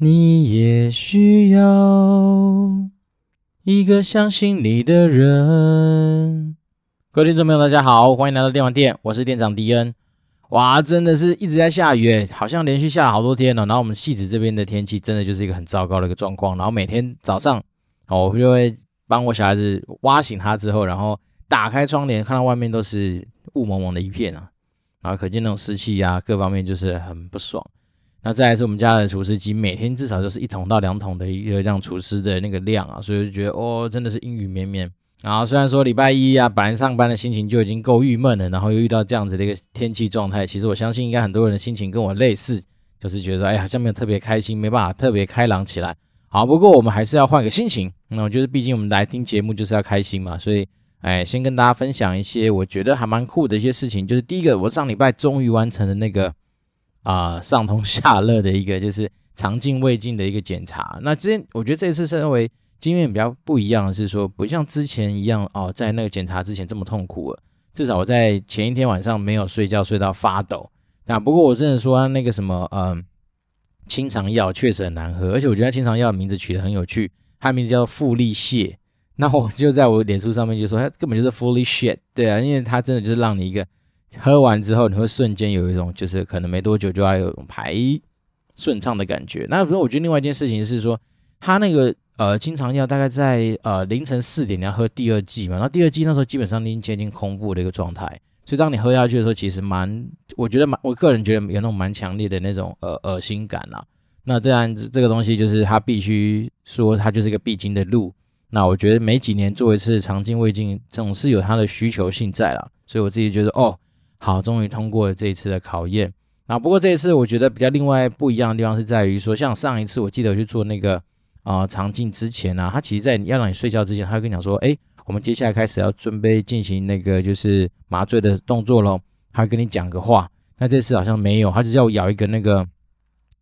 你也需要一个相信你的人。各位听众朋友，大家好，欢迎来到电玩店，我是店长迪恩。哇，真的是一直在下雨，好像连续下了好多天了。然后我们汐止这边的天气真的就是一个很糟糕的一个状况。然后每天早上，我就会帮我小孩子挖醒他之后，然后打开窗帘，看到外面都是雾蒙蒙的一片啊，然后可见那种湿气啊，各方面就是很不爽。那再来是我们家的除湿机，每天至少就是一桶到两桶的一个这样除湿的那个量啊，所以就觉得哦，真的是阴雨绵绵。然后虽然说礼拜一啊，本来上班的心情就已经够郁闷了，然后又遇到这样子的一个天气状态，其实我相信应该很多人的心情跟我类似，就是觉得哎，好像没有特别开心，没办法特别开朗起来。好，不过我们还是要换个心情。那我觉得毕竟我们来听节目就是要开心嘛，所以哎，先跟大家分享一些我觉得还蛮酷的一些事情。就是第一个，我上礼拜终于完成了那个。啊、上通下热的一个就是肠镜胃镜的一个检查。那之前我觉得这次稍微经验比较不一样的是说，不像之前一样哦，在那个检查之前这么痛苦了。至少我在前一天晚上没有睡觉睡到发抖。那不过我真的说那个什么，嗯、清肠药确实很难喝，而且我觉得清肠药的名字取得很有趣，它名字叫富利泻。那我就在我脸书上面就说，它根本就是 fully shit，对啊，因为它真的就是让你一个。喝完之后，你会瞬间有一种，就是可能没多久就要有排顺畅的感觉。那不是，我觉得另外一件事情是说，他那个呃清肠药大概在呃凌晨四点你要喝第二剂嘛，然后第二剂那时候基本上已经接近空腹的一个状态，所以当你喝下去的时候，其实蛮，我觉得蛮，我个人觉得有那种蛮强烈的那种呃恶心感啦。那这样这个东西就是他必须说，它就是一个必经的路。那我觉得每几年做一次肠镜胃镜，总是有它的需求性在啦，所以我自己觉得哦。好，终于通过了这一次的考验。那不过这一次我觉得比较另外不一样的地方是在于说，像上一次我记得我去做那个啊肠镜之前呢、他其实在要让你睡觉之前，他会跟你讲说，哎，我们接下来开始要准备进行那个就是麻醉的动作喽。他会跟你讲个话。那这次好像没有，他就叫我咬一个那个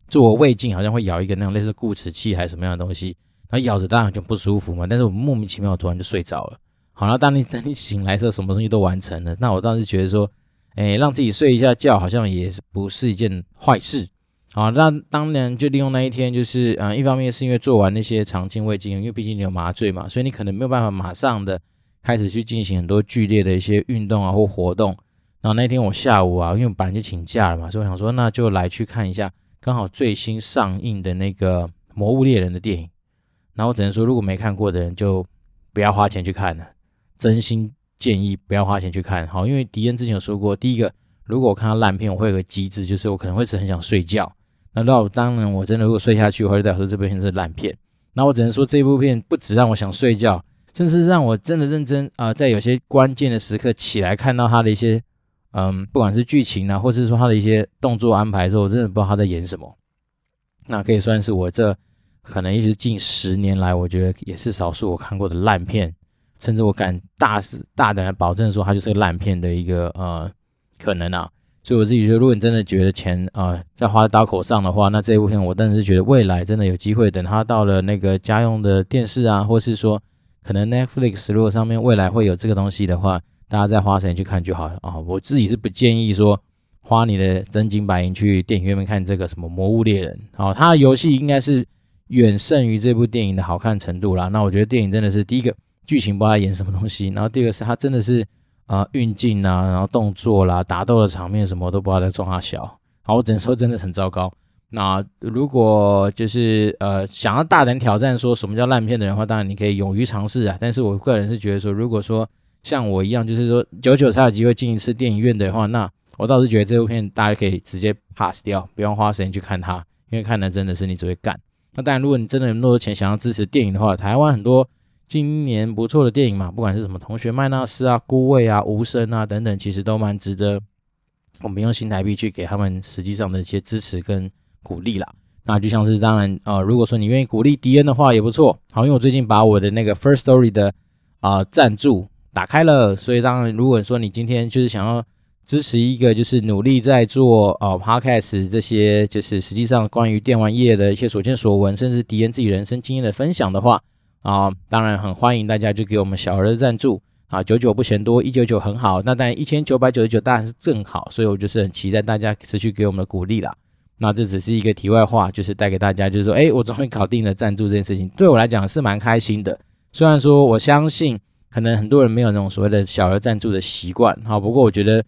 做胃镜，好像会咬一个那种类似固齿器还是什么样的东西。然后咬着当然就不舒服嘛，但是我莫名其妙突然就睡着了。好了，当你等你醒来的时候，什么东西都完成了。那我当时觉得说。哎，让自己睡一下觉，好像也不是一件坏事。好，那当然就利用那一天，就是嗯，一方面是因为做完那些肠镜胃镜，因为毕竟你有麻醉嘛，所以你可能没有办法马上的开始去进行很多剧烈的一些运动啊或活动。然后那天我下午啊，因为本来就请假了嘛，所以我想说那就来去看一下刚好最新上映的那个《魔物猎人》的电影。然后只能说，如果没看过的人就不要花钱去看了，真心。建议不要花钱去看，好，因为迪恩之前有说过，第一个，如果我看到烂片，我会有个机制，就是我可能会只很想睡觉。那到当然，我真的如果睡下去，我会代表说这部片是烂片。那我只能说，这部片不止让我想睡觉，甚至让我真的认真啊、在有些关键的时刻起来看到他的一些，嗯，不管是剧情啊，或者是说他的一些动作安排的时候，我真的不知道他在演什么。那可以算是我这可能一直近十年来，我觉得也是少数我看过的烂片。甚至我敢大大胆的保证说，它就是个烂片的一个呃可能啊，所以我自己觉得，如果你真的觉得钱啊、呃、要花在刀口上的话，那这部片我真的是觉得未来真的有机会，等它到了那个家用的电视啊，或是说可能 Netflix 如果上面未来会有这个东西的话，大家再花时间去看就好啊、哦。我自己是不建议说花你的真金白银去电影院面看这个什么《魔物猎人》哦，它的游戏应该是远胜于这部电影的好看程度啦。那我觉得电影真的是第一个。剧情不知道演什么东西，然后第二个是他真的是啊运镜啊，然后动作啦、打斗的场面什么都不知道在装啥小，好，我只能说真的很糟糕。那如果就是呃想要大胆挑战说什么叫烂片的人的话，当然你可以勇于尝试啊。但是我个人是觉得说，如果说像我一样，就是说久久才有机会进一次电影院的话，那我倒是觉得这部片大家可以直接 pass 掉，不用花时间去看它，因为看的真的是你只会干。那当然，如果你真的有那么多钱想要支持电影的话，台湾很多。今年不错的电影嘛，不管是什么《同学麦娜丝》啊、《孤味》啊、《无声》啊等等，其实都蛮值得我们用新台币去给他们实际上的一些支持跟鼓励啦。那就像是当然啊、呃，如果说你愿意鼓励迪恩的话，也不错。好，因为我最近把我的那个 First Story 的啊赞、助打开了，所以当然如果说你今天就是想要支持一个就是努力在做啊、Podcast 这些，就是实际上关于电玩业的一些所见所闻，甚至迪恩自己人生经验的分享的话。啊，当然很欢迎大家就给我们小额的赞助啊，九九不嫌多，一九九很好，那当然一千九百九十九当然是更好，所以我就是很期待大家持续给我们的鼓励啦。那这只是一个题外话，就是带给大家，就是说，哎，我终于搞定了赞助这件事情，对我来讲是蛮开心的。虽然说我相信，可能很多人没有那种所谓的小额赞助的习惯，好，不过我觉得，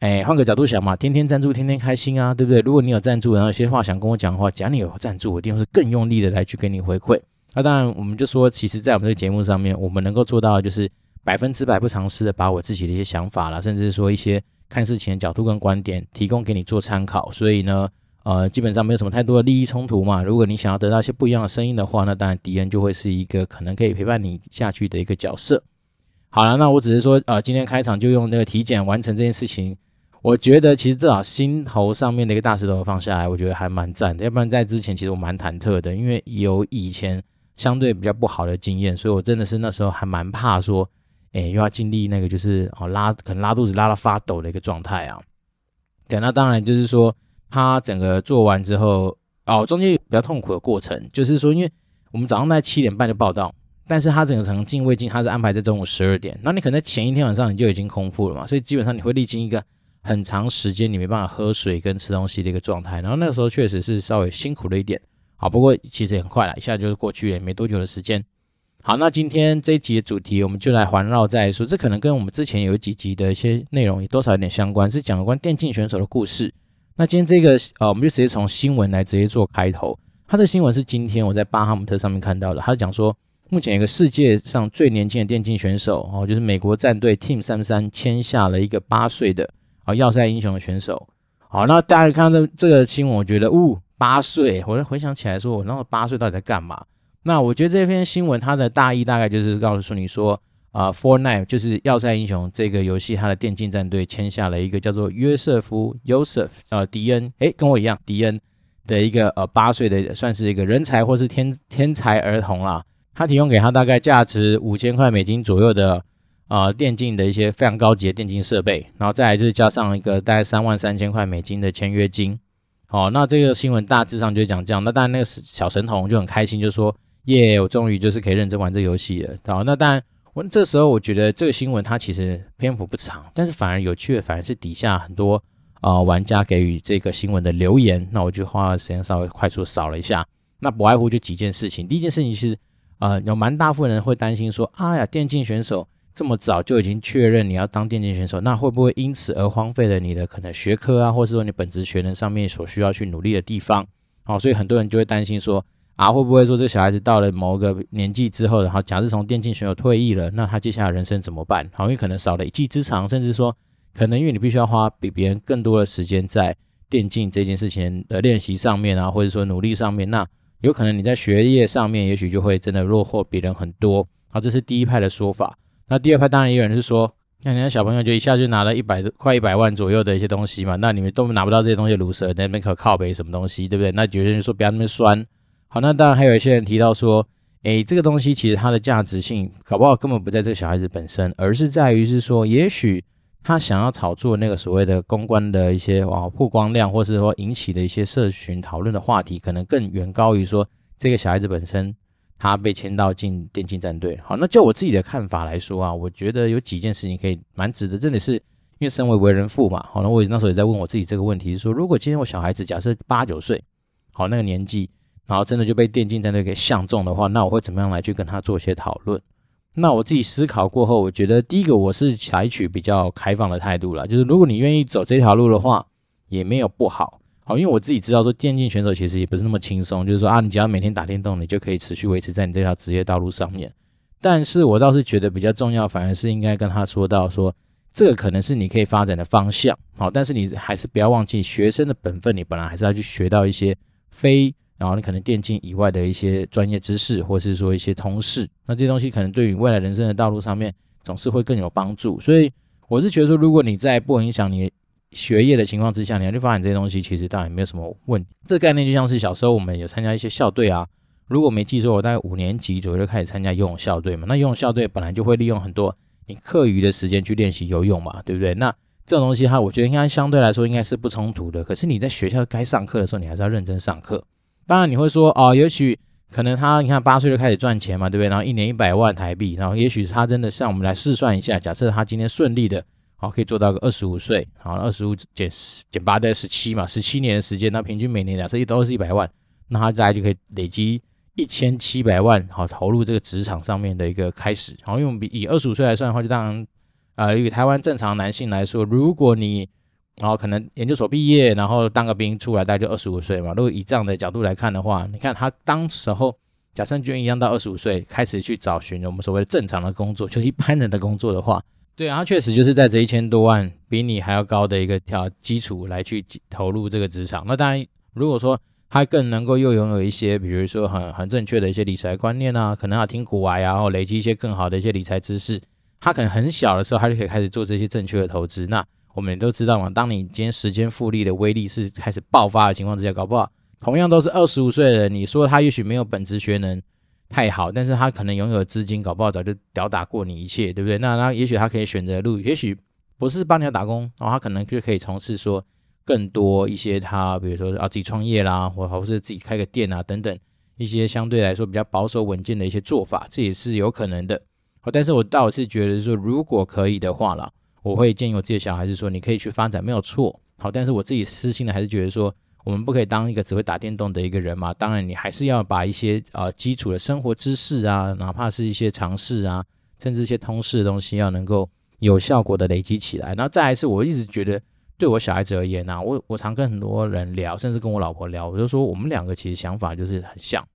哎，换个角度想嘛，天天赞助，天天开心啊，对不对？如果你有赞助，然后有些话想跟我讲的话，假如你有赞助，我一定是更用力的来去给你回馈。那当然，我们就说，其实，在我们这个节目上面，我们能够做到的就是百分之百不尝试的把我自己的一些想法啦，甚至说一些看事情的角度跟观点，提供给你做参考。所以呢。呃，基本上没有什么太多的利益冲突嘛。如果你想要得到一些不一样的声音的话，那当然迪恩就会是一个可能可以陪伴你下去的一个角色。好了，那我只是说，呃，今天开场就用那个体检完成这件事情，我觉得其实至少心头上面的一个大石头放下来，我觉得还蛮赞的。要不然在之前其实我蛮忐忑的，因为有以前相对比较不好的经验，所以我真的是那时候还蛮怕说，哎，又要经历那个就是哦拉可能拉肚子拉到发抖的一个状态啊。对，那当然就是说。他整个做完之后，哦，中间有比较痛苦的过程，就是说，因为我们早上在七点半就报到，但是他整个程进胃镜，他是安排在中午十二点，那你可能在前一天晚上你就已经空腹了嘛，所以基本上你会历经一个很长时间你没办法喝水跟吃东西的一个状态，然后那个时候确实是稍微辛苦了一点，好，不过其实也很快了，一下就是过去了，没多久的时间。好，那今天这一集的主题，我们就来环绕在说，这可能跟我们之前有几集的一些内容也多少有点相关，是讲有关电竞选手的故事。那今天这个呃，我们就直接从新闻来直接做开头。他的新闻是今天我在巴哈姆特上面看到的。他讲说，目前一个世界上最年轻的电竞选手哦，就是美国战队 Team 33签下了一个八岁的啊要塞英雄的选手。好，那大家看到这这个新闻，我觉得，呜，八岁，我就回想起来说，我那个八岁到底在干嘛？那我觉得这篇新闻它的大意大概就是告诉你说。啊、，Fortnite 就是要塞英雄这个游戏，它的电竞战队签下了一个叫做约瑟夫 （Joseph） 呃迪恩，诶，跟我一样，迪恩的一个呃八岁的算是一个人才或是天天才儿童啦。他提供给他大概价值五千块美金左右的呃电竞的一些非常高级的电竞设备，然后再来就是加上一个大概三万三千块美金的签约金。好，那这个新闻大致上就讲这样。那当然那个小神童就很开心，就说耶，我终于就是可以认真玩这游戏了。好，那当然。我这时候我觉得这个新闻它其实篇幅不长，但是反而有趣的反而是底下很多啊、玩家给予这个新闻的留言，那我就花了时间稍微快速扫了一下，那不外乎就几件事情。第一件事情是呃有蛮大部分人会担心说，啊呀，电竞选手这么早就已经确认你要当电竞选手，那会不会因此而荒废了你的可能学科啊，或是说你本职学能上面所需要去努力的地方？好，所以很多人就会担心说。啊，会不会说这小孩子到了某个年纪之后，然后假设从电竞选手退役了，那他接下来人生怎么办？好，因为可能少了一技之长，甚至说可能因为你必须要花比别人更多的时间在电竞这件事情的练习上面啊，或者说努力上面，那有可能你在学业上面也许就会真的落后别人很多。好，这是第一派的说法。那第二派当然也有人是说，那人家小朋友就一下就拿了一百多快一百万左右的一些东西嘛，那你们都拿不到这些东西，卢蛇那边可靠北什么东西，对不对？那有些人说不要那么酸。好，那当然还有一些人提到说，诶，这个东西其实它的价值性搞不好根本不在这个小孩子本身，而是在于是说，也许他想要炒作那个所谓的公关的一些啊曝光量，或是说引起的一些社群讨论的话题，可能更远高于说这个小孩子本身他被签到进电竞战队。好，那就我自己的看法来说啊，我觉得有几件事情可以蛮值得，真的是因为身为为人父嘛，好，那我那时候也在问我自己这个问题，说如果今天我小孩子假设八九岁，好，那个年纪。然后真的就被电竞战队给相中的话，那我会怎么样来去跟他做一些讨论？那我自己思考过后，我觉得第一个我是采取比较开放的态度了，就是如果你愿意走这条路的话，也没有不好。好，因为我自己知道说电竞选手其实也不是那么轻松，就是说啊，你只要每天打电动，你就可以持续维持在你这条职业道路上面。但是我倒是觉得比较重要，反而是应该跟他说到说，这个可能是你可以发展的方向。好，但是你还是不要忘记学生的本分，你本来还是要去学到一些非。然后你可能电竞以外的一些专业知识，或是说一些通识，那这些东西可能对于未来人生的道路上面总是会更有帮助。所以我是觉得说，如果你在不影响你学业的情况之下，你要去发展这些东西，其实当然没有什么问题。这概念就像是小时候我们有参加一些校队啊，如果没记错，我大概五年级左右就开始参加游泳校队嘛。那游泳校队本来就会利用很多你课余的时间去练习游泳嘛，对不对？那这种东西哈，我觉得应该相对来说应该是不冲突的。可是你在学校该上课的时候，你还是要认真上课。当然你会说哦，也许可能他你看八岁就开始赚钱嘛，对不对？然后一年一百万台币，然后也许他真的像我们来试算一下，假设他今天顺利的好，可以做到个二十五岁，好，二十五减十减八在十七嘛，十七年的时间，那平均每年假设都是一百万，那他大概就可以累积一千七百万，好，投入这个职场上面的一个开始，好，因为我们以二十五岁来算的话，就当然，呃，以台湾正常男性来说，如果你然后可能研究所毕业，然后当个兵出来，大概就二十五岁嘛，如果以这样的角度来看的话，你看他当时候假设就一样到二十五岁开始去找寻我们所谓的正常的工作，就是一般人的工作的话。对啊，他确实就是在这一千多万比你还要高的一个条基础来去投入这个职场。那当然，如果说他更能够又拥有一些，比如说很很正确的一些理财观念啊，可能要听股癌啊，然后累积一些更好的一些理财知识，他可能很小的时候他就可以开始做这些正确的投资。那我们也都知道嘛，当你今天时间复利的威力是开始爆发的情况之下，搞不好同样都是二十五岁的人，你说他也许没有本职学能。太好，但是他可能拥有资金，搞不好早就吊打过你一切，对不对？那那也许他可以选择路，也许不是帮你要打工，然后他可能就可以从事说更多一些他，比如说啊自己创业啦，或或是自己开个店啊等等一些相对来说比较保守稳健的一些做法，这也是有可能的。好，但是我倒是觉得说，如果可以的话啦，我会建议我自己的小孩子说，你可以去发展，没有错。好，但是我自己私心的还是觉得说。我们不可以当一个只会打电动的一个人嘛？当然，你还是要把一些呃基础的生活知识啊，哪怕是一些常识啊，甚至一些通识的东西，要能够有效果的累积起来。然后再来是，我一直觉得对我小孩子而言呢、我我常跟很多人聊，甚至跟我老婆聊，我就说我们两个其实想法就是很像。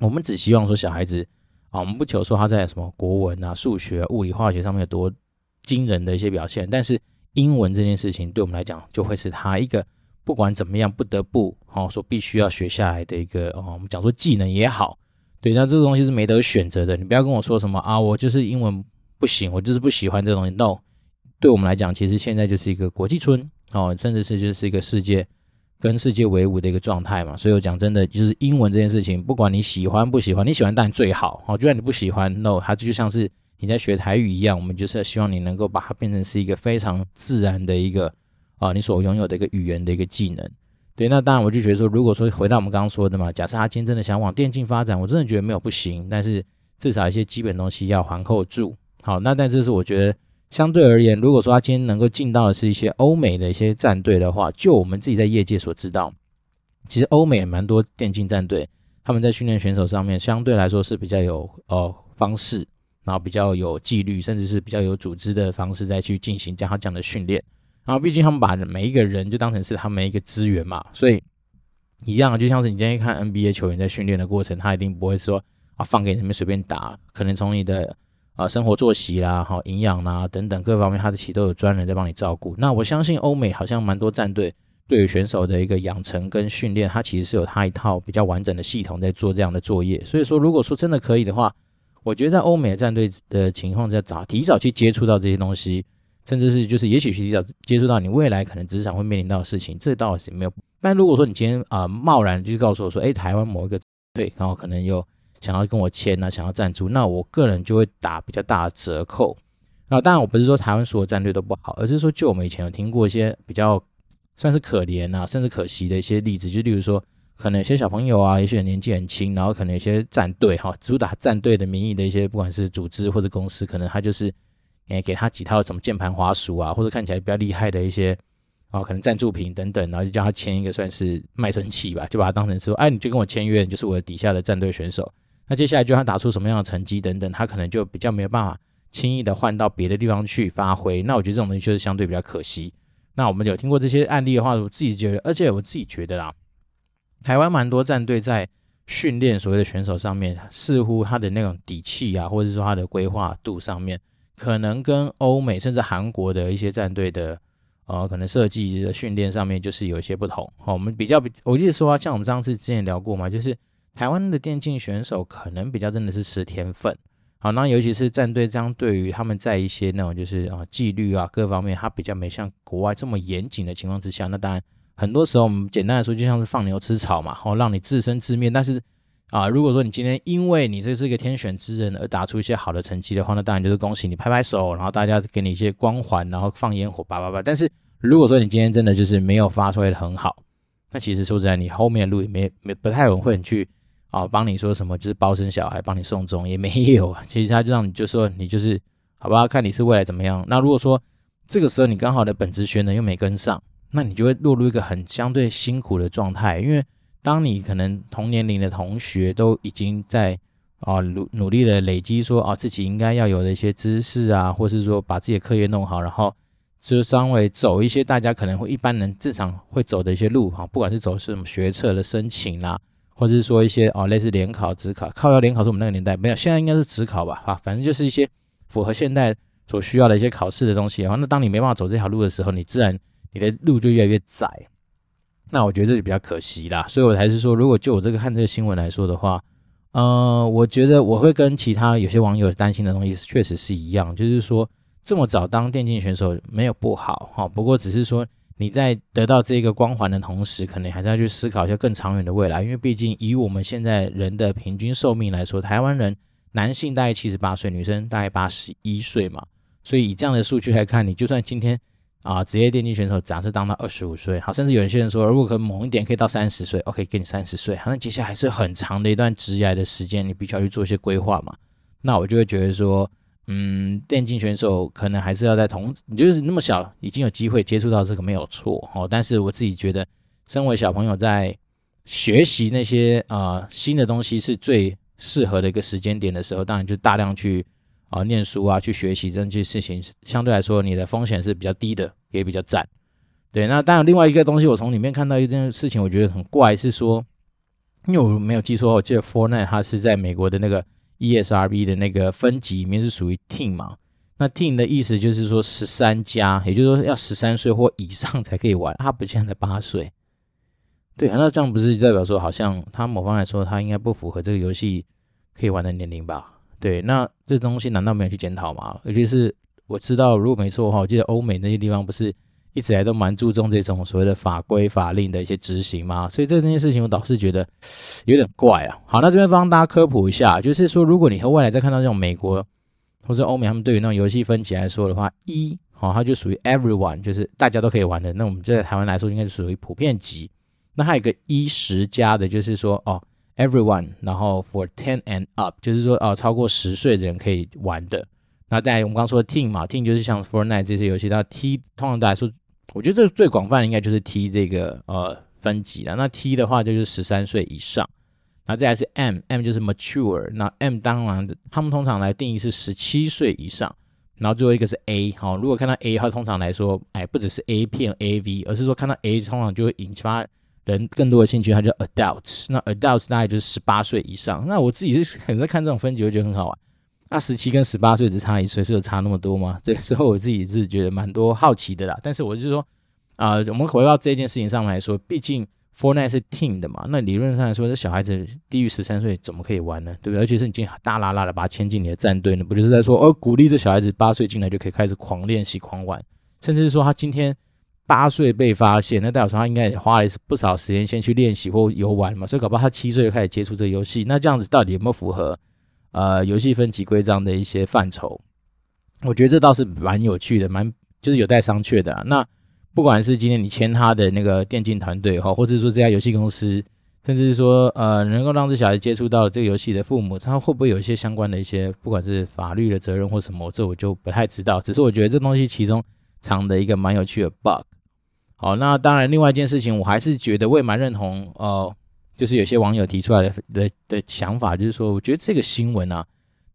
我们只希望说小孩子啊，我们不求说他在什么国文啊、数学、物理、化学上面有多惊人的一些表现，但是英文这件事情对我们来讲，就会是他一个。不管怎么样，不得不哦，说必须要学下来的一个哦，我们讲说技能也好，对，那这个东西是没得选择的。你不要跟我说什么啊，我就是英文不行，我就是不喜欢这个东西。No，对我们来讲，其实现在就是一个国际村哦，甚至是就是一个世界跟世界为伍的一个状态嘛。所以我讲真的，就是英文这件事情，不管你喜欢不喜欢，你喜欢当然最好哦。就算你不喜欢，No，它就像是你在学台语一样，我们就是希望你能够把它变成是一个非常自然的一个。啊，你所拥有的一个语言的一个技能，对，那当然我就觉得说，如果说回到我们刚刚说的嘛，假设他今天真的想往电竞发展，我真的觉得没有不行，但是至少一些基本东西要环扣住。好，那但这是我觉得相对而言，如果说他今天能够进到的是一些欧美的一些战队的话，就我们自己在业界所知道，其实欧美也蛮多电竞战队，他们在训练选手上面相对来说是比较有呃方式，然后比较有纪律，甚至是比较有组织的方式再去进行这样这样的训练。然后，毕竟他们把每一个人就当成是他们一个资源嘛，所以一样，就像是你今天看 NBA 球员在训练的过程，他一定不会说啊放给你们随便打，可能从你的啊生活作息啦、好营养啦等等各方面，他的其实都有专人在帮你照顾。那我相信欧美好像蛮多战队对于选手的一个养成跟训练，他其实是有他一套比较完整的系统在做这样的作业。所以说，如果说真的可以的话，我觉得在欧美的战队的情况下，早提早去接触到这些东西。甚至是就是，也许是提早接触到你未来可能职场会面临到的事情，这倒是没有。但如果说你今天啊贸然就告诉我说，哎，台湾某一个队，然后可能又想要跟我签啊，想要赞助，那我个人就会打比较大的折扣。那当然我不是说台湾所有战队都不好，而是说就我们以前有听过一些比较算是可怜啊，甚至可惜的一些例子，就例如说可能有些小朋友啊，也许年纪很轻，然后可能有些战队哈，主打战队的名义的一些不管是组织或者公司，可能他就是。诶，给他几套什么键盘、滑鼠啊，或者看起来比较厉害的一些啊，可能赞助品等等，然后就叫他签一个算是卖身契吧，就把他当成说，哎，你就跟我签约，你就是我的底下的战队选手。那接下来就他打出什么样的成绩等等，他可能就比较没有办法轻易的换到别的地方去发挥。那我觉得这种东西就是相对比较可惜。那我们有听过这些案例的话，我自己觉得，而且我自己觉得啦，台湾蛮多战队在训练所谓的选手上面，似乎他的那种底气啊，或者说他的规划度上面。可能跟欧美甚至韩国的一些战队的，呃，可能设计的训练上面就是有一些不同。好，我们比较比，我记得说啊，像我们上次之前聊过嘛，就是台湾的电竞选手可能比较真的是吃天分。好，那尤其是战队这样，对于他们在一些那种就是啊纪律啊各方面，他比较没像国外这么严谨的情况之下，那当然很多时候我们简单来说就像是放牛吃草嘛，好，让你自生自灭，但是。啊，如果说你今天因为你这是一个天选之人而打出一些好的成绩的话，那当然就是恭喜你，拍拍手，然后大家给你一些光环，然后放烟火，叭叭叭。但是如果说你今天真的就是没有发出来的很好，那其实说实在，你后面的路也没没不太有人会去啊帮你说什么，就是包生小孩，帮你送终也没有啊。其实他就让你就说你就是好吧，看你是未来怎么样。那如果说这个时候你刚好的本职学能又没跟上，那你就会落入一个很相对辛苦的状态。因为当你可能同年龄的同学都已经在啊努努力的累积说啊自己应该要有的一些知识啊，或是说把自己的课业弄好，然后就稍微走一些大家可能会一般人正常会走的一些路哈，不管是走什么学测的申请啦、啊，或者是说一些啊类似联考、指考、靠腰联考是我们那个年代没有，现在应该是指考吧哈，反正就是一些符合现代。所需要的一些考试的东西，然后那当你没办法走这条路的时候，你自然你的路就越来越窄。那我觉得这就比较可惜啦。所以我还是说，如果就我这个看这个新闻来说的话，呃，我觉得我会跟其他有些网友担心的东西确实是一样，就是说这么早当电竞选手没有不好哈，不过只是说你在得到这个光环的同时，可能还是要去思考一下更长远的未来，因为毕竟以我们现在人的平均寿命来说，台湾人男性大概七十八岁，女生大概八十一岁嘛。所以以这样的数据来看，你就算今天啊职业电竞选手，假设当到二十五岁，好，甚至有些人说，如果可猛一点，可以到三十岁，OK，给你三十岁，好，那接下来还是很长的一段职业的时间，你必须要去做一些规划嘛。那我就会觉得说，嗯，电竞选手可能还是要在同，你就是那么小，已经有机会接触到这个没有错哦。但是我自己觉得，身为小朋友在学习那些啊、新的东西是最适合的一个时间点的时候，当然就大量去。啊，念书啊，去学习这些事情，相对来说你的风险是比较低的，也比较赞。对，那当然另外一个东西，我从里面看到一件事情，我觉得很怪，是说，因为我没有记错，我记得 Fortnite 它是在美国的那个 ESRB 的那个分级里面是属于 Team 嘛。那 Teen 的意思就是说十三加，也就是说要十三岁或以上才可以玩。他不像在才八岁，对，那这样不是代表说好像他某方来说他应该不符合这个游戏可以玩的年龄吧？对，那这东西难道没有去检讨吗？尤其是我知道，如果没错的话，我记得欧美那些地方不是一直来都蛮注重这种所谓的法规法令的一些执行吗？所以这件事情我倒是觉得有点怪啊。好，那这边帮大家科普一下，就是说，如果你和未来再看到这种美国或者欧美他们对于那种游戏分级来说的话，一，好，它就属于 everyone，就是大家都可以玩的。那我们在台湾来说，应该是属于普遍级。那还有一个一十加的，就是说哦。Everyone，然后 for ten and up，就是说哦，超过十岁的人可以玩的。那在我们刚说的 Teen 嘛，Teen 就是像 Fortnite 这些游戏，那 T 通常来说，我觉得这最广泛的应该就是 T 这个呃分级了。那 T 的话就是十三岁以上，那再来是 M，M 就是 mature，那 M 当然他们通常来定义是十七岁以上，然后最后一个是 A，好，如果看到 A，它通常来说，哎，不只是 A 片 AV，而是说看到 A 通常就会引发。人更多的兴趣，它叫 adults。那 adults 大概就是十八岁以上。那我自己是 很在看这种分级，我觉得很好玩。那十七跟十八岁只差一岁，是有差那么多吗？这个时候我自己是觉得蛮多好奇的啦。但是我就是说，啊、我们回到这件事情上来说，毕竟 Fortnite 是 teen 的嘛。那理论上来说，这小孩子低于十三岁怎么可以玩呢？对不对？而且是你进大剌剌的把他牵进你的战队呢，不就是在说，哦，鼓励这小孩子八岁进来就可以开始狂练习、狂玩，甚至是说他今天。八岁被发现，那代表说他应该也花了不少时间先去练习或游玩嘛，所以搞不好他七岁就开始接触这个游戏。那这样子到底有没有符合呃游戏分级规章的一些范畴？我觉得这倒是蛮有趣的，蛮就是有待商榷的啊。那不管是今天你签他的那个电竞团队哈，或者是说这家游戏公司，甚至是说呃能够让这小孩接触到这个游戏的父母，他会不会有一些相关的一些不管是法律的责任或什么？这我就不太知道。只是我觉得这东西其中藏的一个蛮有趣的 bug。好，那当然，另外一件事情，我还是觉得我也蛮认同，呃，就是有些网友提出来的的的想法，就是说，我觉得这个新闻啊，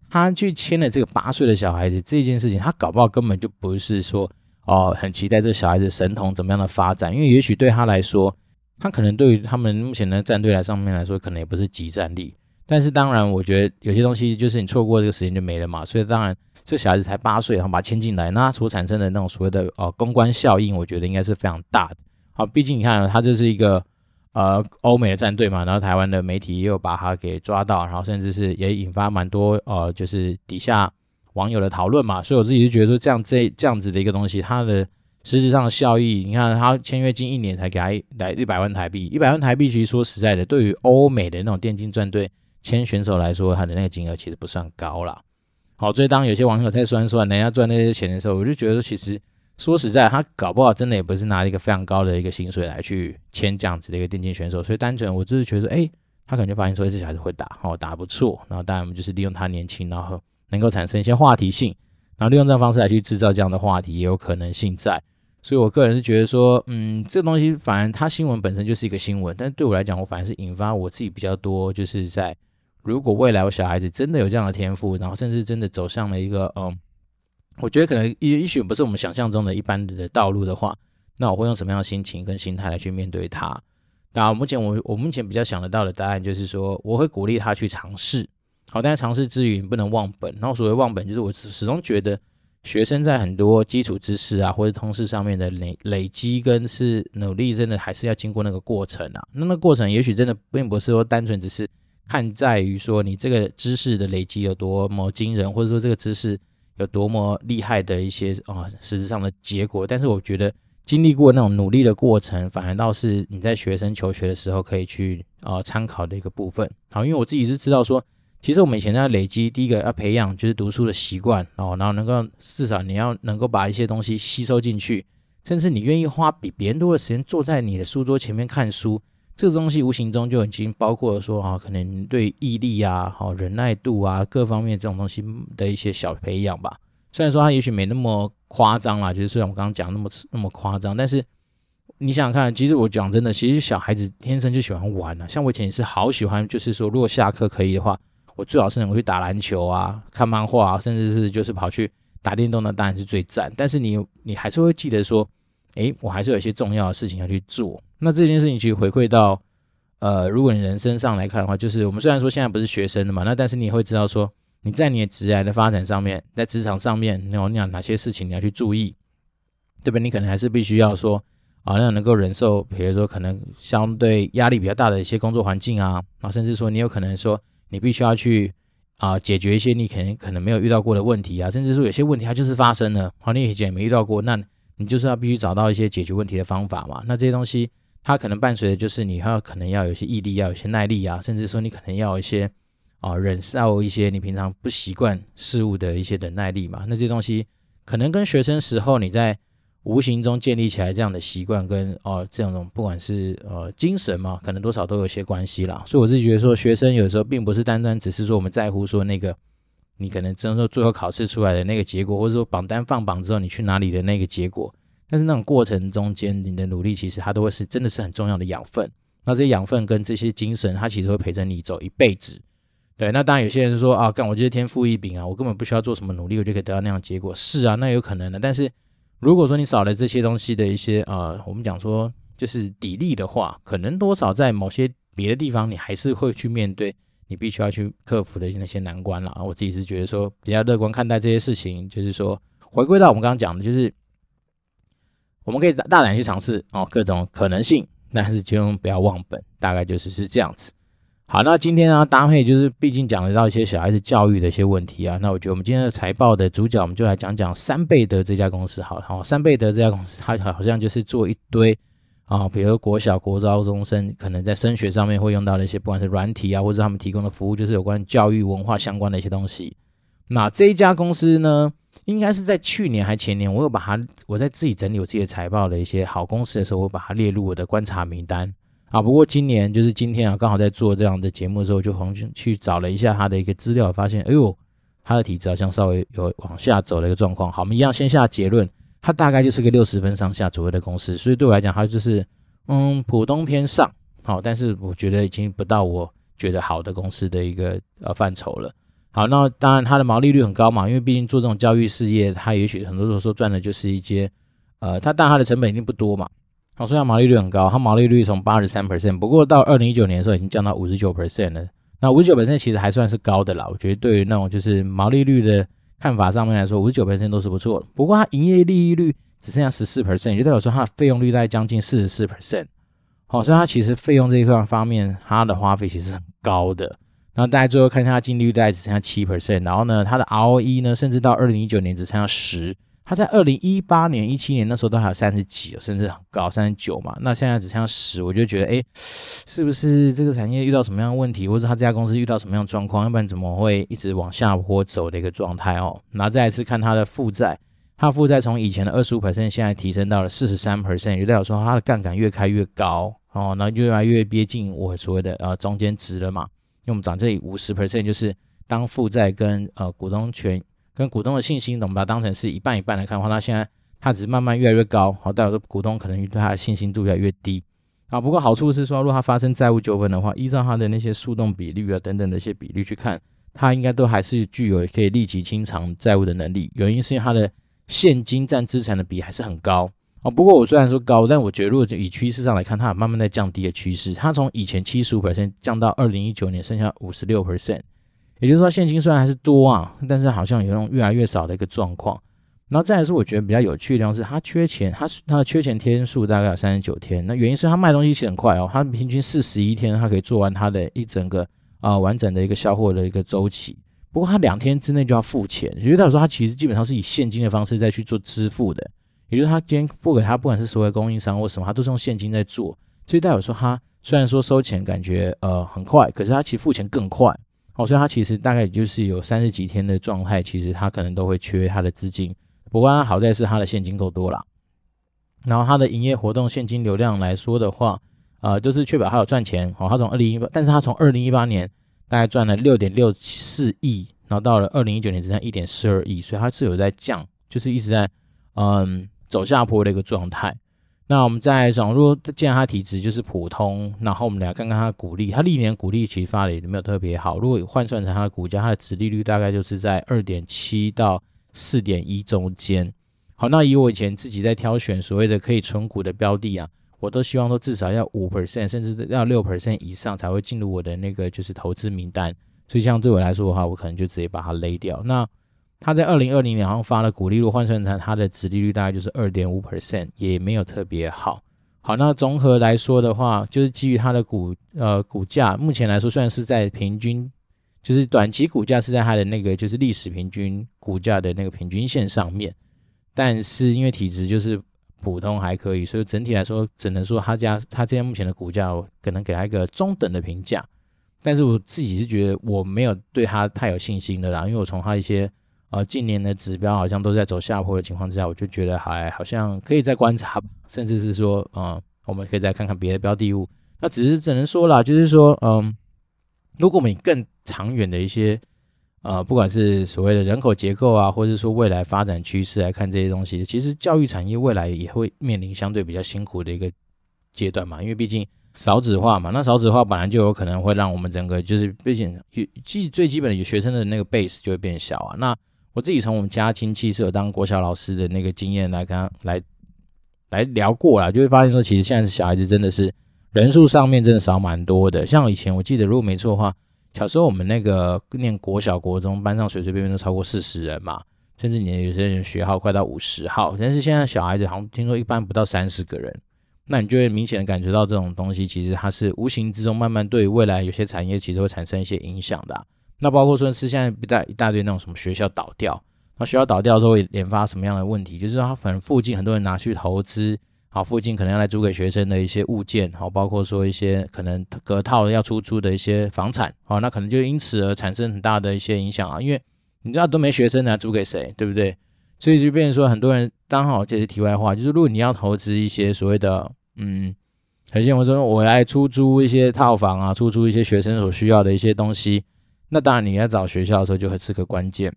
他去签了这个八岁的小孩子这件事情，他搞不好根本就不是说，哦、很期待这小孩子神童怎么样的发展，因为也许对他来说，他可能对于他们目前的战队来上面来说，可能也不是即战力。但是当然，我觉得有些东西就是你错过这个时间就没了嘛，所以当然。这小孩子才八岁，然后把他签进来，那所产生的那种所谓的呃公关效应，我觉得应该是非常大的。好，毕竟你看，他这是一个呃欧美的战队嘛，然后台湾的媒体也有把他给抓到，然后甚至是也引发蛮多呃就是底下网友的讨论嘛。所以我自己就觉得说，这样这这样子的一个东西，它的实质上的效益，你看他签约金一年才给他来一百万台币，一百万台币其实说实在的，对于欧美的那种电竞战队签选手来说，他的那个金额其实不算高啦。好，所以当有些网友在酸说人家赚那些钱的时候，我就觉得说，其实说实在，他搞不好真的也不是拿一个非常高的一个薪水来去签这样子的一个电竞选手。所以单纯我就是觉得，哎，他可能就发现说这小孩子会打，好，打不错。然后当然我们就是利用他年轻，然后能够产生一些话题性，然后利用这样方式来去制造这样的话题，也有可能性在。所以我个人是觉得说，嗯，这个东西反而它新闻本身就是一个新闻，但是对我来讲，我反而是引发我自己比较多，就是在如果未来我小孩子真的有这样的天赋，然后甚至真的走上了一个，嗯，我觉得可能也也许不是我们想象中的一般的道路的话，那我会用什么样的心情跟心态来去面对他？那目前我我目前比较想得到的答案就是说，我会鼓励他去尝试，好，但是尝试之余不能忘本。然后所谓忘本，就是我始终觉得。学生在很多基础知识啊，或者通识上面的累累积跟是努力，真的还是要经过那个过程啊。那那个过程也许真的并不是说单纯只是看在于说你这个知识的累积有多么惊人，或者说这个知识有多么厉害的一些啊实质上的结果。但是我觉得经历过那种努力的过程，反而倒是你在学生求学的时候可以去啊参考的一个部分。好，因为我自己是知道说。其实我们以前在累积，第一个要培养就是读书的习惯哦，然后能够至少你要能够把一些东西吸收进去，甚至你愿意花比别人多的时间坐在你的书桌前面看书，这个东西无形中就已经包括了说啊，可能对毅力啊、好忍耐度啊各方面这种东西的一些小培养吧。虽然说它也许没那么夸张啦，就是虽然我刚刚讲那么那么夸张，但是你想想看，其实我讲真的，其实小孩子天生就喜欢玩啊。像我以前也是好喜欢，就是说如果下课可以的话。我最好是能够去打篮球啊，看漫画啊，甚至是就是跑去打电动，那当然是最赞。但是你你还是会记得说，诶，我还是有一些重要的事情要去做。那这件事情其实回馈到，呃，如果你人生上来看的话，就是我们虽然说现在不是学生的嘛，那但是你会知道说，你在你的职业的发展上面，在职场上面，你有你有哪些事情你要去注意，对不对？你可能还是必须要说，啊，那能够忍受，比如说可能相对压力比较大的一些工作环境啊，啊，甚至说你有可能说。你必须要去啊解决一些你可能可能没有遇到过的问题啊，甚至说有些问题它就是发生了，好，你以前也没遇到过，那你就是要必须找到一些解决问题的方法嘛。那这些东西它可能伴随的就是你要可能要有些毅力，要有些耐力啊，甚至说你可能要一些啊忍受一些你平常不习惯事物的一些忍耐力嘛。那这东西可能跟学生时候你在。无形中建立起来这样的习惯跟哦这种不管是呃精神嘛，可能多少都有些关系啦。所以我自己觉得说，学生有时候并不是单单只是说我们在乎说那个你可能真的说最后考试出来的那个结果，或者说榜单放榜之后你去哪里的那个结果。但是那种过程中间你的努力，其实它都会是真的是很重要的养分。那这些养分跟这些精神，它其实会陪着你走一辈子。对，那当然有些人说啊，干我觉得天赋异禀啊，我根本不需要做什么努力，我就可以得到那样的结果。是啊，那有可能的，但是。如果说你少了这些东西的一些呃，我们讲说就是砥砺的话，可能多少在某些别的地方，你还是会去面对你必须要去克服的那些难关了啊。我自己是觉得说比较乐观看待这些事情，就是说回归到我们刚刚讲的，就是我们可以大胆去尝试哦，各种可能性，但是千万不要忘本，大概就是是这样子。好，那今天呢，搭配就是毕竟讲得到一些小孩子教育的一些问题啊，那我觉得我们今天的财报的主角，我们就来讲讲三倍德这家公司。好了，好，三倍德这家公司，它好像就是做一堆啊，比如国小、国高中生可能在升学上面会用到的一些，不管是软体啊，或者他们提供的服务，就是有关教育文化相关的一些东西。那这一家公司呢，应该是在去年还前年，我有把它，我在自己整理我自己的财报的一些好公司的时候，我把它列入我的观察名单。啊，不过今年就是今天啊，刚好在做这样的节目的时候，就红去找了一下他的一个资料，发现，哎呦，他的体质好像稍微有往下走的一个状况。好，我们一样先下结论，他大概就是个六十分上下左右的公司，所以对我来讲，他就是嗯普通偏上，好，但是我觉得已经不到我觉得好的公司的一个呃范畴了。好，那当然它的毛利率很高嘛，因为毕竟做这种教育事业，它也许很多时候赚的就是一些呃，它但它的成本一定不多嘛。好，虽然毛利率很高，它毛利率从八十三 percent，不过到二零一九年的时候已经降到五十九 percent 了。那五十九 percent 其实还算是高的啦，我觉得对于那种就是毛利率的看法上面来说，五十九 percent 都是不错的。不过它营业利率只剩下十四 percent，也就代表说它的费用率大概将近四十四 percent。好，所以它其实费用这一块方面，它的花费其实很高的。然后大家最后看一下它净利率大概只剩下七 percent，然后呢，它的 ROE 呢，甚至到二零一九年只剩下十。它在二零一八年、一七年那时候都还有三十几，甚至很高三十九嘛。那现在只剩下十，我就觉得，哎，是不是这个产业遇到什么样的问题，或者他这家公司遇到什么样的状况，要不然怎么会一直往下坡走的一个状态哦？然后再一次看它的负债，它负债从以前的二十五 percent 现在提升到了四十三 percent，也代表说它的杠杆越开越高哦，然后越来越接近我所谓的呃中间值了嘛。因为我们讲这里五十 percent 就是当负债跟呃股东权。跟股东的信心，我们把它当成是一半一半来看的话，它现在它只是慢慢越来越高，好，代表说股东可能对它的信心度越来越低啊。不过好处是说，如果它发生债务纠纷的话，依照它的那些速动比率啊等等的一些比率去看，它应该都还是具有可以立即清偿债务的能力。原因是因为它的现金占资产的比还是很高啊。不过我虽然说高，但我觉得如果以趋势上来看，它有慢慢在降低的趋势。它从以前七十五 percent 降到二零一九年剩下五十六 percent。也就是说，现金虽然还是多啊，但是好像有种越来越少的一个状况。然后再来说，我觉得比较有趣的地方是，他缺钱，他他的缺钱天数大概有三十九天。那原因是他卖东西其实很快哦，他平均四十一天，他可以做完他的一整个啊、完整的一个销货的一个周期。不过他两天之内就要付钱，也就代表说他其实基本上是以现金的方式再去做支付的。也就是他今天付给他，不管是所谓供应商或什么，他都是用现金在做。所以代表说他虽然说收钱感觉呃很快，可是他其实付钱更快。哦，所以他其实大概也就是有三十几天的状态，其实他可能都会缺他的资金。不过他好在是他的现金够多啦，然后他的营业活动现金流量来说的话，呃，就是确保他有赚钱。哦，他从二零一八，但是他从二零一八年大概赚了六点六四亿，然后到了二零一九年只剩一点四二亿，所以他是有在降，就是一直在嗯走下坡的一个状态。那我们再来讲，如果既然他体质就是普通，然后我们来看看他的股利，他历年股利其实发的也没有特别好。如果换算成他的股价，他的值利率大概就是在二点七到四点一中间。好，那以我以前自己在挑选所谓的可以存股的标的啊，我都希望说至少要五 percent，甚至要六 percent 以上才会进入我的那个就是投资名单。所以像对我来说的话，我可能就直接把它勒掉。那他在二零二零年好像发了股利，如换算成他的值利率大概就是二点五 percent，也没有特别好。好，那综合来说的话，就是基于它的股呃股价，目前来说虽然是在平均，就是短期股价是在它的那个就是历史平均股价的那个平均线上面，但是因为体质就是普通还可以，所以整体来说只能说他家他这边目前的股价可能给他一个中等的评价。但是我自己是觉得我没有对他太有信心的啦，因为我从他一些。啊，近年的指标好像都在走下坡的情况之下，我就觉得还好像可以再观察，甚至是说，嗯，我们可以再看看别的标的物。那只是只能说啦，就是说，嗯，如果我们以更长远的一些，呃，不管是所谓的人口结构啊，或者说未来发展趋势来看这些东西，其实教育产业未来也会面临相对比较辛苦的一个阶段嘛，因为毕竟少子化嘛，那少子化本来就有可能会让我们整个就是毕竟基最基本的有学生的那个 base 就会变小啊，那。我自己从我们家亲戚是有当国小老师的那个经验来跟他来来聊过啦，就会发现说，其实现在小孩子真的是人数上面真的少蛮多的。像以前我记得，如果没错的话，小时候我们那个念国小、国中班上随随便便都超过四十人嘛，甚至你有些人学号快到五十号。但是现在小孩子好像听说一般不到三十个人，那你就会明显的感觉到这种东西其实它是无形之中慢慢对未来有些产业其实会产生一些影响的。那包括说是现在一大一大堆那种什么学校倒掉，那学校倒掉之后会引发什么样的问题？就是他反正附近很多人拿去投资，好，附近可能要来租给学生的一些物件，好，包括说一些可能隔套要出租的一些房产，好，那可能就因此而产生很大的一些影响啊。因为你知道都没学生呢，租给谁，对不对？所以就变成说很多人刚好这是题外话，就是如果你要投资一些所谓的嗯，很像我说我来出租一些套房啊，出租一些学生所需要的一些东西。那当然，你在找学校的时候就会是个关键。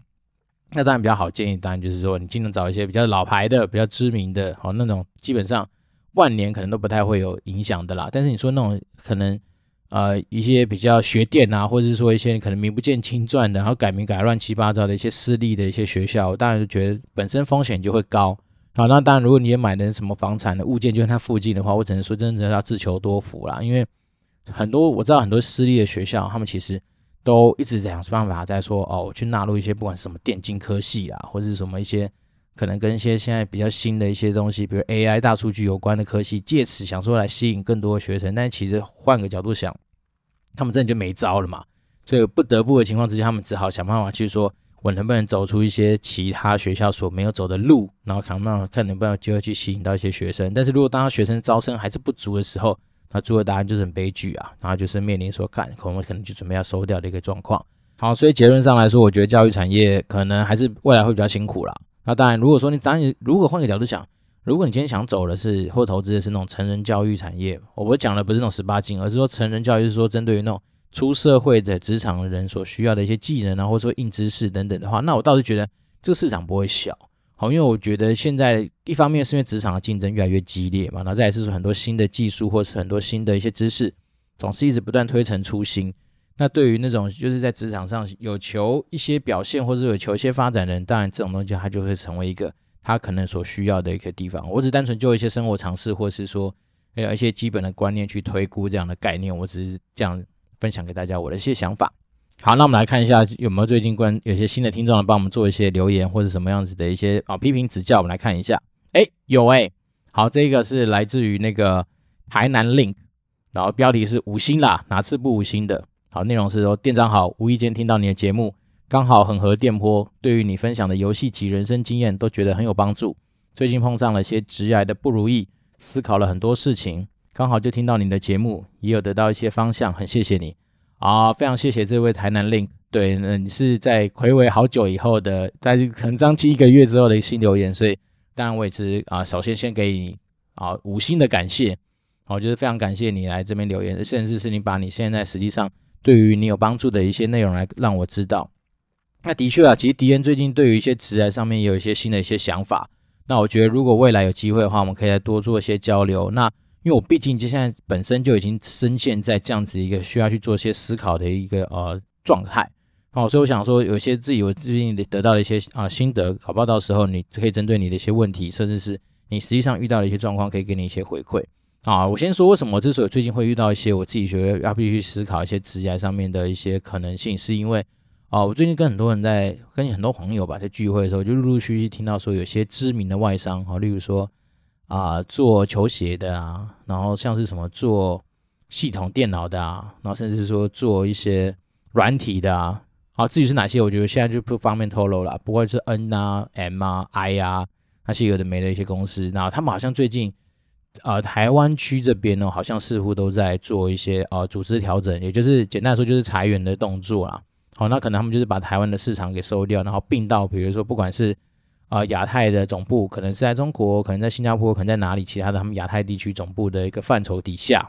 那当然比较好建议，当然就是说你尽量找一些比较老牌的、比较知名的，好那种基本上万年可能都不太会有影响的啦。但是你说那种可能呃一些比较学店啊，或者是说一些可能名不见经传的，然后改名改乱七八糟的一些私立的一些学校，我当然就觉得本身风险就会高。好，那当然如果你也买的什么房产的物件就在它附近的话，我只能说真的要自求多福啦。因为很多我知道很多私立的学校，他们其实。都一直在想办法在说哦，我去纳入一些不管什么电竞科系啊，或者是什么一些可能跟一些现在比较新的一些东西，比如 AI 大数据有关的科系，借此想说来吸引更多的学生。但其实换个角度想，他们真的就没招了嘛。所以不得不的情况之下，他们只好想办法去说，我能不能走出一些其他学校所没有走的路，然后想办法看能不能有机会去吸引到一些学生。但是如果当学生招生还是不足的时候，那最后答案就是很悲剧啊，然后就是面临说，看可能可能就准备要收掉的一个状况。好，所以结论上来说，我觉得教育产业可能还是未来会比较辛苦啦。那当然，如果说你咱如果换个角度想，如果你今天想走的是或投资的是那种成人教育产业，我讲的不是那种十八禁，而是说成人教育是说针对于那种出社会的职场人所需要的一些技能啊，或者说硬知识等等的话，那我倒是觉得这个市场不会小。好，因为我觉得现在一方面是因为职场的竞争越来越激烈嘛，然后再也是说很多新的技术或是很多新的一些知识，总是一直不断推陈出新。那对于那种就是在职场上有求一些表现或者有求一些发展的人，当然这种东西它就会成为一个他可能所需要的一个地方。我只单纯就一些生活常识，或是说有一些基本的观念去推估这样的概念，我只是这样分享给大家我的一些想法。好，那我们来看一下有没有最近关有些新的听众来帮我们做一些留言或者什么样子的一些啊批评指教，我们来看一下。哎，有哎，好，这个是来自于那个台南 Link，然后标题是五星啦，哪次不五星的？好，内容是说店长好，无意间听到你的节目，刚好很合电波，对于你分享的游戏及人生经验都觉得很有帮助。最近碰上了些职涯的不如意，思考了很多事情，刚好就听到你的节目，也有得到一些方向，很谢谢你。啊，非常谢谢这位台南 Link，对，那你是在睽违好久以后的，在可能将近一个月之后的新留言，所以当然我也是啊，首先先给你啊五星的感谢，我就是非常感谢你来这边留言，甚至是你把你现在实际上对于你有帮助的一些内容来让我知道。那的确啊，其实迪恩最近对于一些职涯上面有一些新的一些想法，那我觉得如果未来有机会的话，我们可以再多做一些交流。那因为我毕竟就现在本身就已经深陷在这样子一个需要去做一些思考的一个呃状态，哦，所以我想说，有些自己我最近得到的一些啊、心得，好不好？到时候你可以针对你的一些问题，甚至是你实际上遇到的一些状况，可以给你一些回馈啊。我先说为什么我之所以最近会遇到一些我自己觉得要必须思考一些职业上面的一些可能性，是因为啊、我最近跟很多人在跟很多朋友吧在聚会的时候，就陆陆续续听到说有些知名的外商啊，例如说。啊，做球鞋的啊，然后像是什么做系统电脑的啊，然后甚至是说做一些软体的啊，好，至于是哪些，我觉得现在就不方便透露了。不过是 N 啊、M 啊、I 啊，那些有的没的一些公司，那他们好像最近呃台湾区这边呢，好像似乎都在做一些呃组织调整，也就是简单来说就是裁员的动作啦。好，那可能他们就是把台湾的市场给收掉，然后并到比如说不管是。啊，亚太的总部可能是在中国，可能在新加坡，可能在哪里？其他的他们亚太地区总部的一个范畴底下。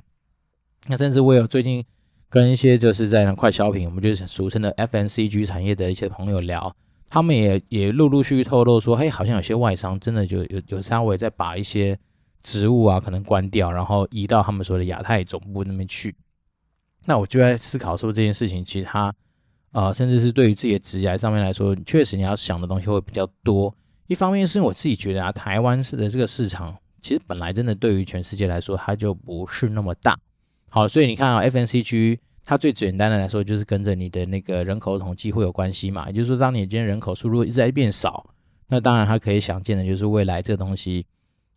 那甚至我有最近跟一些就是在快消品，我们就是俗称的 FNCG 产业的一些朋友聊，他们也也陆陆续续透露说，嘿，好像有些外商真的就有有稍微在把一些职务啊可能关掉，然后移到他们说的亚太总部那边去。那我就在思考说这件事情，其实它啊、甚至是对于自己的职业上面来说，确实你要想的东西会比较多。一方面是我自己觉得啊，台湾式的这个市场，其实本来真的对于全世界来说，它就不是那么大。好，所以你看啊，FNCG 它最简单的来说，就是跟着你的那个人口统计会有关系嘛。也就是说，当你今天人口数如果一直在变少，那当然它可以想见的就是未来这个东西，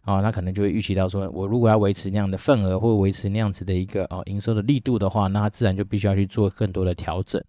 啊，那可能就会预期到说，我如果要维持那样的份额，或维持那样子的一个哦营收的力度的话，那它自然就必须要去做更多的调整。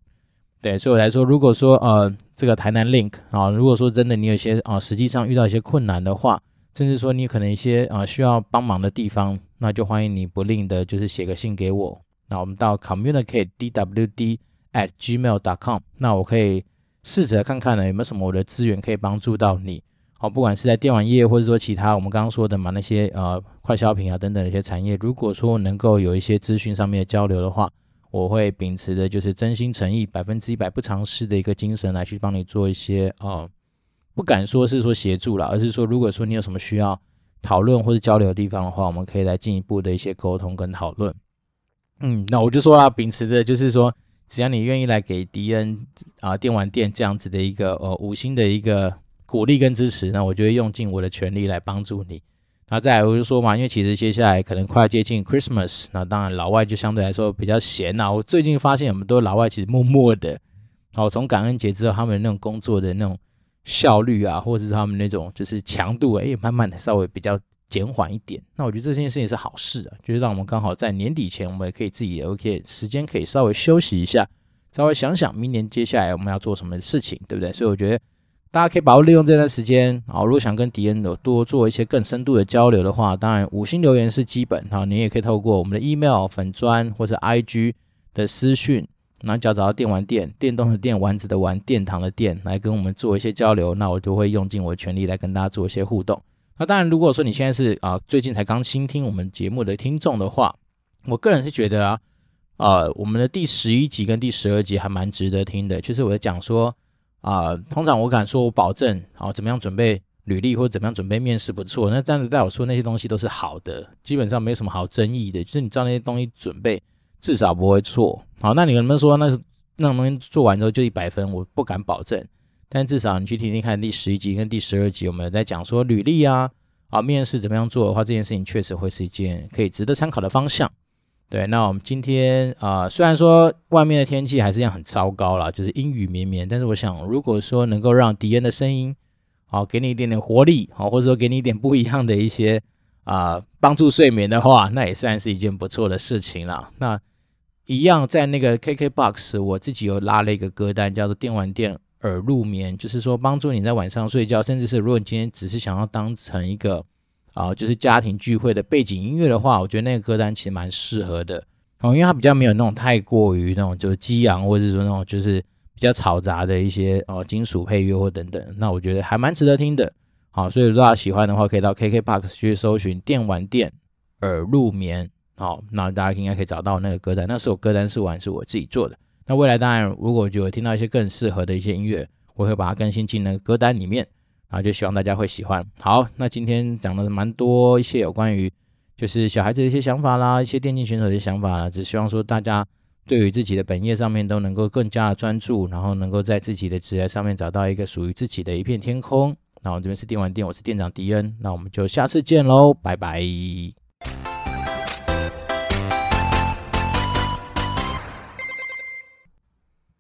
对，所以我来说，如果说呃，这个台南 Link 啊，如果说真的你有些啊，实际上遇到一些困难的话，甚至说你可能一些啊需要帮忙的地方，那就欢迎你不吝的，就是写个信给我。那我们到 communicate dwd at gmail dot com，那我可以试着看看呢，有没有什么我的资源可以帮助到你。好，不管是在电玩业，或者说其他我们刚刚说的嘛，那些呃快消品啊等等的一些产业，如果说能够有一些资讯上面的交流的话。我会秉持的就是真心诚意、百分之一百不尝试的一个精神来去帮你做一些呃，不敢说是说协助了，而是说如果说你有什么需要讨论或者交流的地方的话，我们可以来进一步的一些沟通跟讨论。嗯，那我就说啊，秉持的就是说，只要你愿意来给迪恩啊电玩店这样子的一个呃五星的一个鼓励跟支持，那我就会用尽我的全力来帮助你。那再来我就说嘛，因为其实接下来可能快要接近 Christmas，那当然老外就相对来说比较闲呐。我最近发现很多老外其实默默的，好从感恩节之后，他们那种工作的那种效率啊，或者是他们那种就是强度，哎，慢慢的稍微比较减缓一点。那我觉得这件事情是好事啊，就是让我们刚好在年底前，我们也可以自己 OK 时间可以稍微休息一下，稍微想想明年接下来我们要做什么事情，对不对？所以我觉得。大家可以把握利用这段时间啊，如果想跟迪恩有多做一些更深度的交流的话，当然五星留言是基本哈，你也可以透过我们的 email 粉砖或者 IG 的私讯，然后只要找到电玩店，电动的电，丸子的丸，殿堂的殿，来跟我们做一些交流，那我就会用尽我的全力来跟大家做一些互动。那当然，如果说你现在是啊最近才刚新听我们节目的听众的话，我个人是觉得啊，啊，我们的第十一集跟第十二集还蛮值得听的，就是我在讲说。啊、通常我敢说我保证啊，怎么样准备履历或者怎么样准备面试不错，那这样子代表说那些东西都是好的，基本上没什么好争议的，就是你知道那些东西准备至少不会错。好，那你能不能说那那种东西做完之后就一百分？我不敢保证，但至少你去听听看第十一集跟第十二集，我们在讲说履历啊。啊，面试怎么样做的话，这件事情确实会是一件可以值得参考的方向。对，那我们今天啊、虽然说外面的天气还是一样很糟糕啦，就是阴雨绵绵，但是我想，如果说能够让敌人的声音，好、啊，给你一点点活力，好、啊，或者说给你一点不一样的一些啊，帮助睡眠的话，那也算是一件不错的事情啦。那一样在那个 KKBOX，我自己有拉了一个歌单，叫做电玩店。耳入眠，就是说帮助你在晚上睡觉，甚至是如果你今天只是想要当成一个啊，就是家庭聚会的背景音乐的话，我觉得那个歌单其实蛮适合的哦，因为它比较没有那种太过于那种就是激昂，或者是说那种就是比较嘈杂的一些哦金属配乐或等等，那我觉得还蛮值得听的。好，所以如果大家喜欢的话，可以到 KKBOX 去搜寻电玩店耳入眠，好，那大家应该可以找到那个歌单，那时候歌单是完是我自己做的。那未来当然，如果就会听到一些更适合的一些音乐，我会把它更新进那个歌单里面，然后就希望大家会喜欢。好，那今天讲了蛮多一些有关于就是小孩子的一些想法啦，一些电竞选手的想法啦，只希望说大家对于自己的本业上面都能够更加的专注，然后能够在自己的职业上面找到一个属于自己的一片天空。那我这边是电玩店，我是店长迪恩，那我们就下次见喽，拜拜。